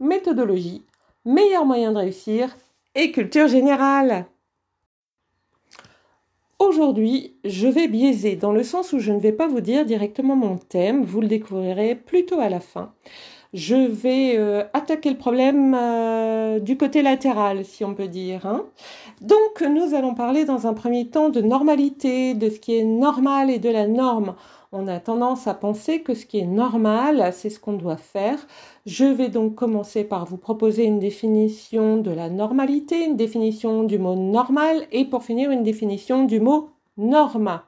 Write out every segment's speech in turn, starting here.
méthodologie, meilleur moyen de réussir et culture générale. Aujourd'hui, je vais biaiser dans le sens où je ne vais pas vous dire directement mon thème, vous le découvrirez plutôt à la fin. Je vais euh, attaquer le problème euh, du côté latéral, si on peut dire. Hein. Donc, nous allons parler dans un premier temps de normalité, de ce qui est normal et de la norme on a tendance à penser que ce qui est normal, c'est ce qu'on doit faire. Je vais donc commencer par vous proposer une définition de la normalité, une définition du mot normal et pour finir une définition du mot norma.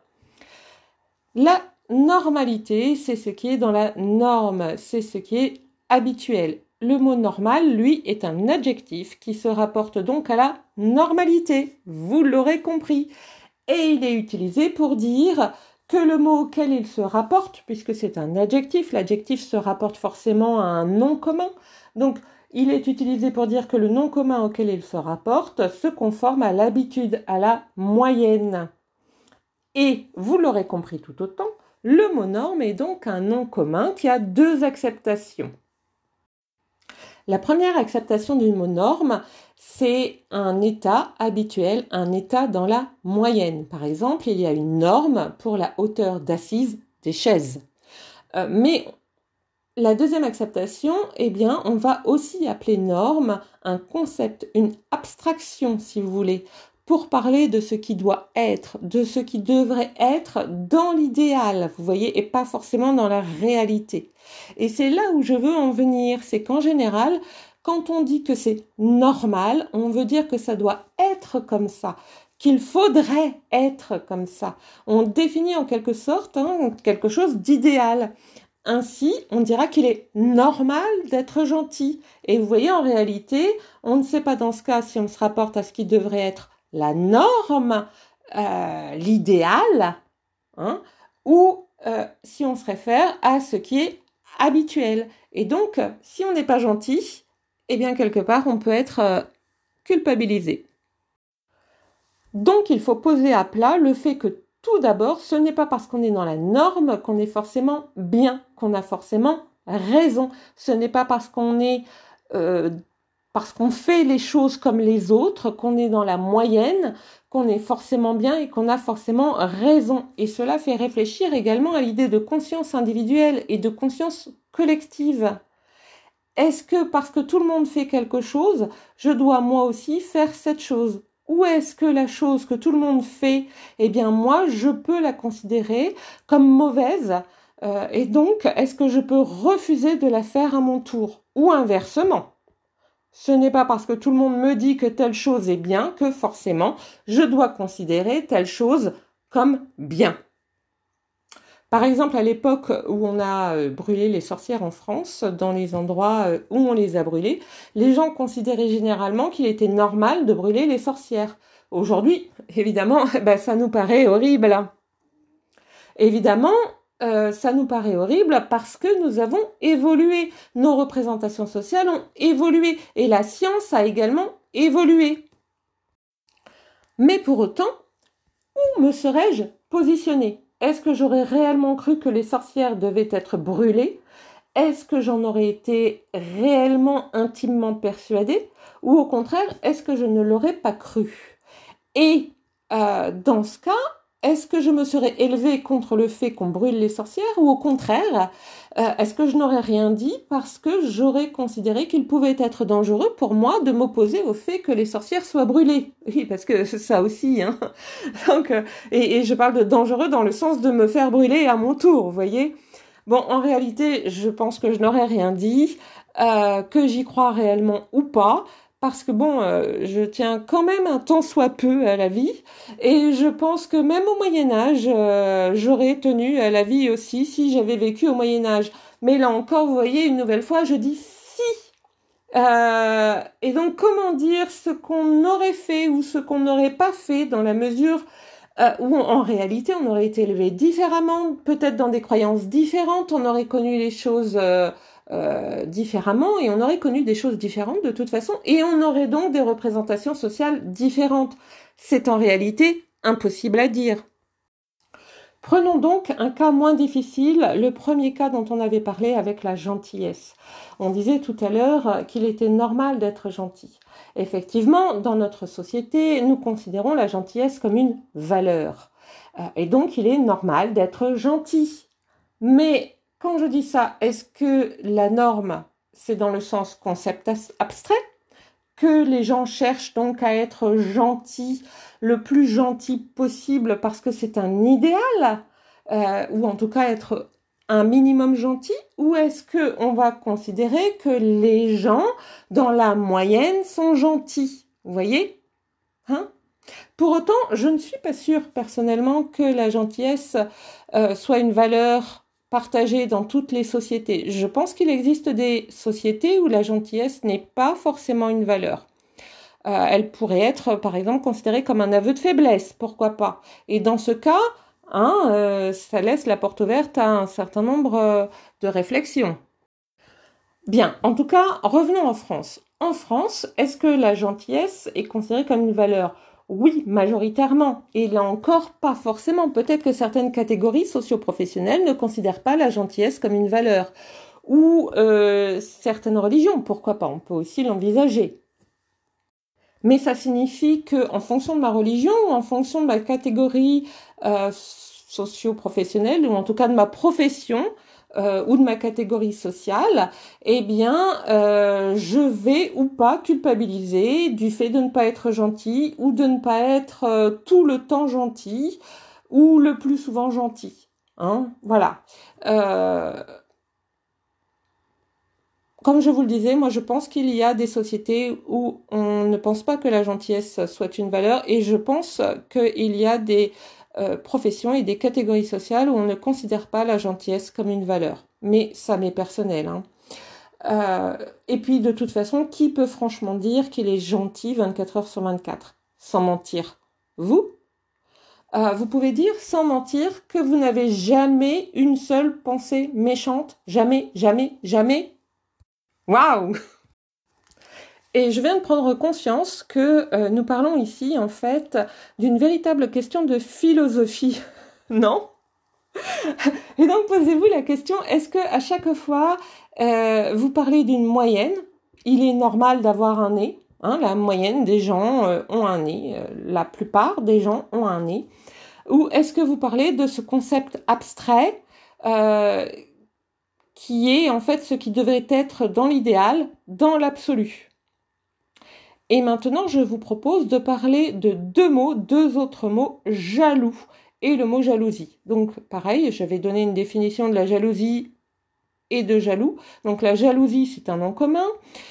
La normalité, c'est ce qui est dans la norme, c'est ce qui est habituel. Le mot normal, lui, est un adjectif qui se rapporte donc à la normalité. Vous l'aurez compris. Et il est utilisé pour dire que le mot auquel il se rapporte, puisque c'est un adjectif, l'adjectif se rapporte forcément à un nom commun. Donc, il est utilisé pour dire que le nom commun auquel il se rapporte se conforme à l'habitude, à la moyenne. Et, vous l'aurez compris tout autant, le mot norme est donc un nom commun qui a deux acceptations. La première acceptation du mot norme, c'est un état habituel, un état dans la moyenne. Par exemple, il y a une norme pour la hauteur d'assise des chaises. Euh, mais la deuxième acceptation, eh bien, on va aussi appeler norme un concept, une abstraction, si vous voulez, pour parler de ce qui doit être, de ce qui devrait être dans l'idéal, vous voyez, et pas forcément dans la réalité. Et c'est là où je veux en venir, c'est qu'en général, quand on dit que c'est normal, on veut dire que ça doit être comme ça, qu'il faudrait être comme ça. On définit en quelque sorte hein, quelque chose d'idéal. Ainsi, on dira qu'il est normal d'être gentil. Et vous voyez, en réalité, on ne sait pas dans ce cas si on se rapporte à ce qui devrait être la norme, euh, l'idéal, hein, ou euh, si on se réfère à ce qui est habituel. Et donc, si on n'est pas gentil, eh bien quelque part, on peut être euh, culpabilisé. Donc, il faut poser à plat le fait que tout d'abord, ce n'est pas parce qu'on est dans la norme qu'on est forcément bien, qu'on a forcément raison. Ce n'est pas parce qu'on est parce qu'on fait les choses comme les autres, qu'on est dans la moyenne, qu'on est forcément bien et qu'on a forcément raison. Et cela fait réfléchir également à l'idée de conscience individuelle et de conscience collective. Est-ce que parce que tout le monde fait quelque chose, je dois moi aussi faire cette chose? Ou est-ce que la chose que tout le monde fait, eh bien moi, je peux la considérer comme mauvaise euh, Et donc, est-ce que je peux refuser de la faire à mon tour? Ou inversement ce n'est pas parce que tout le monde me dit que telle chose est bien que forcément je dois considérer telle chose comme bien. Par exemple, à l'époque où on a euh, brûlé les sorcières en France, dans les endroits euh, où on les a brûlées, les gens considéraient généralement qu'il était normal de brûler les sorcières. Aujourd'hui, évidemment, ben, ça nous paraît horrible. Évidemment, euh, ça nous paraît horrible parce que nous avons évolué. Nos représentations sociales ont évolué et la science a également évolué. Mais pour autant, où me serais-je positionné Est-ce que j'aurais réellement cru que les sorcières devaient être brûlées? Est-ce que j'en aurais été réellement intimement persuadée? Ou au contraire, est-ce que je ne l'aurais pas cru? Et euh, dans ce cas, est-ce que je me serais élevée contre le fait qu'on brûle les sorcières ou au contraire, euh, est-ce que je n'aurais rien dit parce que j'aurais considéré qu'il pouvait être dangereux pour moi de m'opposer au fait que les sorcières soient brûlées? Oui, parce que ça aussi. Hein. Donc, euh, et, je parle de dangereux dans le sens de me faire brûler à mon tour, vous voyez? Bon, en réalité, je pense que je n'aurais rien dit, euh, que j'y crois réellement ou pas parce que bon, euh, je tiens quand même un tant soit peu à la vie, et je pense que même au Moyen Âge, euh, j'aurais tenu à la vie aussi si j'avais vécu au Moyen Âge. Mais là encore, vous voyez, une nouvelle fois, je dis si Euh, et donc, comment dire ce qu'on aurait fait ou ce qu'on n'aurait pas fait dans la mesure euh, où en réalité on aurait été élevé différemment, peut-être dans des croyances différentes, on aurait connu les choses euh, différemment et on aurait connu des choses différentes de toute façon et on aurait donc des représentations sociales différentes. C'est en réalité impossible à dire. Prenons donc un cas moins difficile, le premier cas dont on avait parlé avec la gentillesse. On disait tout à l'heure qu'il était normal d'être gentil. Effectivement, dans notre société, nous considérons la gentillesse comme une valeur. Euh, et donc, il est normal d'être gentil. Mais quand je dis ça, est-ce que la norme, c'est dans le sens concept abstrait? Que les gens cherchent donc à être gentils, le plus gentil possible parce que c'est un idéal, euh, ou en tout cas être un minimum gentil, ou est-ce que on va considérer que les gens dans la moyenne sont gentils? Vous voyez? Hein? Pour autant, je ne suis pas sûre personnellement que la gentillesse euh, soit une valeur partagée dans toutes les sociétés. Je pense qu'il existe des sociétés où la gentillesse n'est pas forcément une valeur. Euh, elle pourrait être, par exemple, considérée comme un aveu de faiblesse, pourquoi pas. Et dans ce cas, hein, euh, ça laisse la porte ouverte à un certain nombre euh, de réflexions. Bien, en tout cas, revenons en France. En France, est-ce que la gentillesse est considérée comme une valeur? Oui, majoritairement. Et là encore, pas forcément. Peut-être que certaines catégories socioprofessionnelles ne considèrent pas la gentillesse comme une valeur. Ou euh, certaines religions, pourquoi pas, on peut aussi l'envisager. Mais ça signifie que, en fonction de ma religion ou en fonction de ma catégorie euh, socio-professionnelle ou en tout cas de ma profession, euh, ou de ma catégorie sociale, eh bien, euh, je vais ou pas culpabiliser du fait de ne pas être gentil ou de ne pas être euh, tout le temps gentil ou le plus souvent gentil. Hein voilà. comme je vous le disais, moi je pense qu'il y a des sociétés où on ne pense pas que la gentillesse soit une valeur et je pense qu'il y a des euh, professions et des catégories sociales où on ne considère pas la gentillesse comme une valeur. Mais ça m'est personnel. Hein. Euh, et puis de toute façon, qui peut franchement dire qu'il est gentil 24 heures sur 24 Sans mentir. Vous? Euh, Vous pouvez dire sans mentir que vous n'avez jamais une seule pensée méchante Jamais, jamais, jamais Waouh et je viens de prendre conscience que euh, nous parlons ici en fait d'une véritable question de philosophie, non? Et donc posez-vous la question est-ce que à chaque fois euh, vous parlez d'une moyenne, il est normal d'avoir un nez hein, La moyenne des gens euh, ont un nez, la plupart des gens ont un nez. Ou est-ce que vous parlez de ce concept abstrait qui est en fait ce qui devrait être dans l'idéal, dans l'absolu? Et maintenant, je vous propose de parler de deux mots, deux autres mots, jaloux et le mot jalousie. Donc, pareil, j'avais donné une définition de la jalousie et de jaloux. Donc, la jalousie, c'est un nom commun.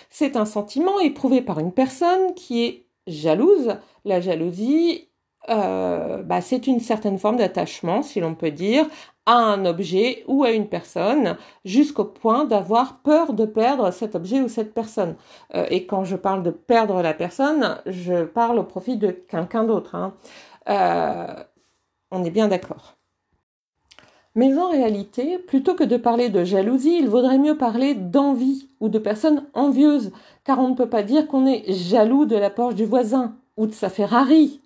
C'est un sentiment éprouvé par une personne qui est jalouse. La jalousie, euh, bah, c'est une certaine forme d'attachement, si l'on peut dire, à un objet ou à une personne jusqu'au point d'avoir peur de perdre cet objet ou cette personne. Euh, et quand je parle de perdre la personne, je parle au profit de quelqu'un d'autre. Hein. Euh, on est bien d'accord. Mais en réalité, plutôt que de parler de jalousie, il vaudrait mieux parler d'envie ou de personnes envieuses, car on ne peut pas dire qu'on est jaloux de la Porsche du voisin ou de sa Ferrari.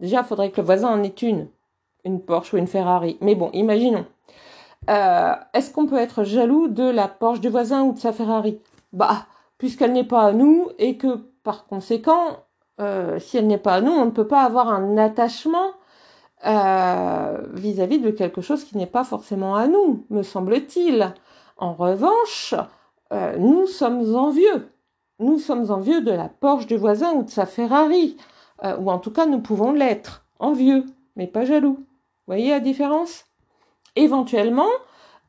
Déjà, il faudrait que le voisin en ait une une Porsche ou une Ferrari. Mais bon, imaginons. Euh, est-ce qu'on peut être jaloux de la Porsche du voisin ou de sa Ferrari? Bah, puisqu'elle n'est pas à nous et que par conséquent, euh, si elle n'est pas à nous, on ne peut pas avoir un attachement euh, vis-à-vis de quelque chose qui n'est pas forcément à nous, me semble-t-il. En revanche, nous sommes envieux. Nous sommes envieux de la Porsche du voisin ou de sa Ferrari, ou en tout cas nous pouvons l'être, envieux, mais pas jaloux voyez la différence? Éventuellement,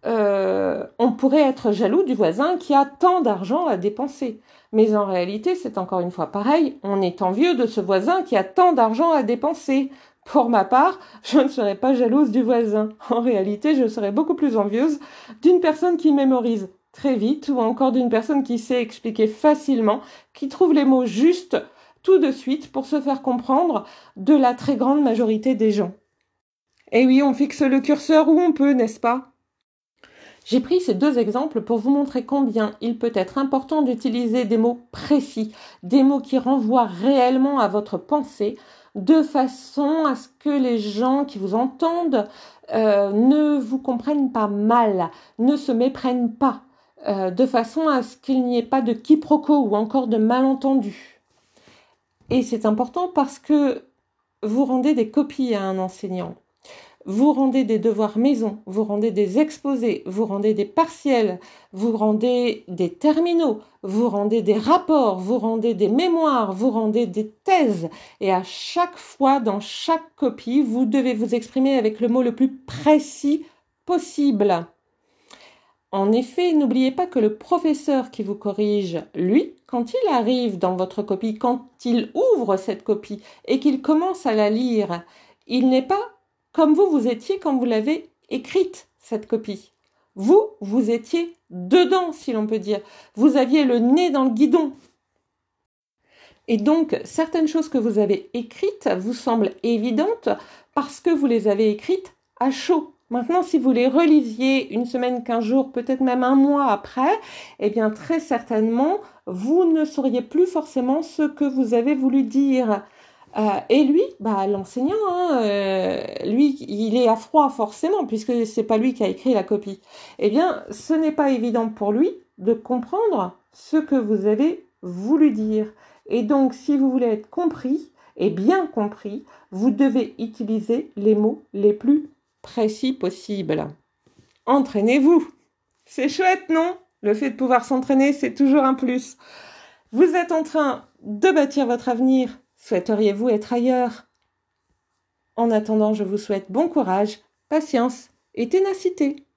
euh, on pourrait être jaloux du voisin qui a tant d'argent à dépenser. Mais en réalité, c'est encore une fois pareil, on est envieux de ce voisin qui a tant d'argent à dépenser. Pour ma part, je ne serais pas jalouse du voisin. En réalité, je serais beaucoup plus envieuse d'une personne qui mémorise très vite ou encore d'une personne qui sait expliquer facilement, qui trouve les mots justes tout de suite pour se faire comprendre de la très grande majorité des gens. Et oui, on fixe le curseur où on peut, n'est-ce pas? J'ai pris ces deux exemples pour vous montrer combien il peut être important d'utiliser des mots précis, des mots qui renvoient réellement à votre pensée, de façon à ce que les gens qui vous entendent euh, ne vous comprennent pas mal, ne se méprennent pas, euh, de façon à ce qu'il n'y ait pas de quiproquo ou encore de malentendu. Et c'est important parce que vous rendez des copies à un enseignant vous rendez des devoirs maison, vous rendez des exposés, vous rendez des partiels, vous rendez des terminaux, vous rendez des rapports, vous rendez des mémoires, vous rendez des thèses. Et à chaque fois, dans chaque copie, vous devez vous exprimer avec le mot le plus précis possible. En effet, n'oubliez pas que le professeur qui vous corrige, lui, quand il arrive dans votre copie, quand il ouvre cette copie et qu'il commence à la lire, il n'est pas comme vous, vous étiez quand vous l'avez écrite, cette copie. Vous, vous étiez dedans, si l'on peut dire. Vous aviez le nez dans le guidon. Et donc, certaines choses que vous avez écrites vous semblent évidentes parce que vous les avez écrites à chaud. Maintenant, si vous les relisiez une semaine, quinze jours, peut-être même un mois après, eh bien, très certainement, vous ne sauriez plus forcément ce que vous avez voulu dire. Euh, et lui, bah, l'enseignant, hein, euh, lui, il est à froid forcément, puisque c'est pas lui qui a écrit la copie. Eh bien, ce n'est pas évident pour lui de comprendre ce que vous avez voulu dire. Et donc, si vous voulez être compris et bien compris, vous devez utiliser les mots les plus précis possibles. Entraînez-vous. C'est chouette, non? Le fait de pouvoir s'entraîner, c'est toujours un plus. Vous êtes en train de bâtir votre avenir Souhaiteriez-vous être ailleurs? En attendant, je vous souhaite bon courage, patience et ténacité.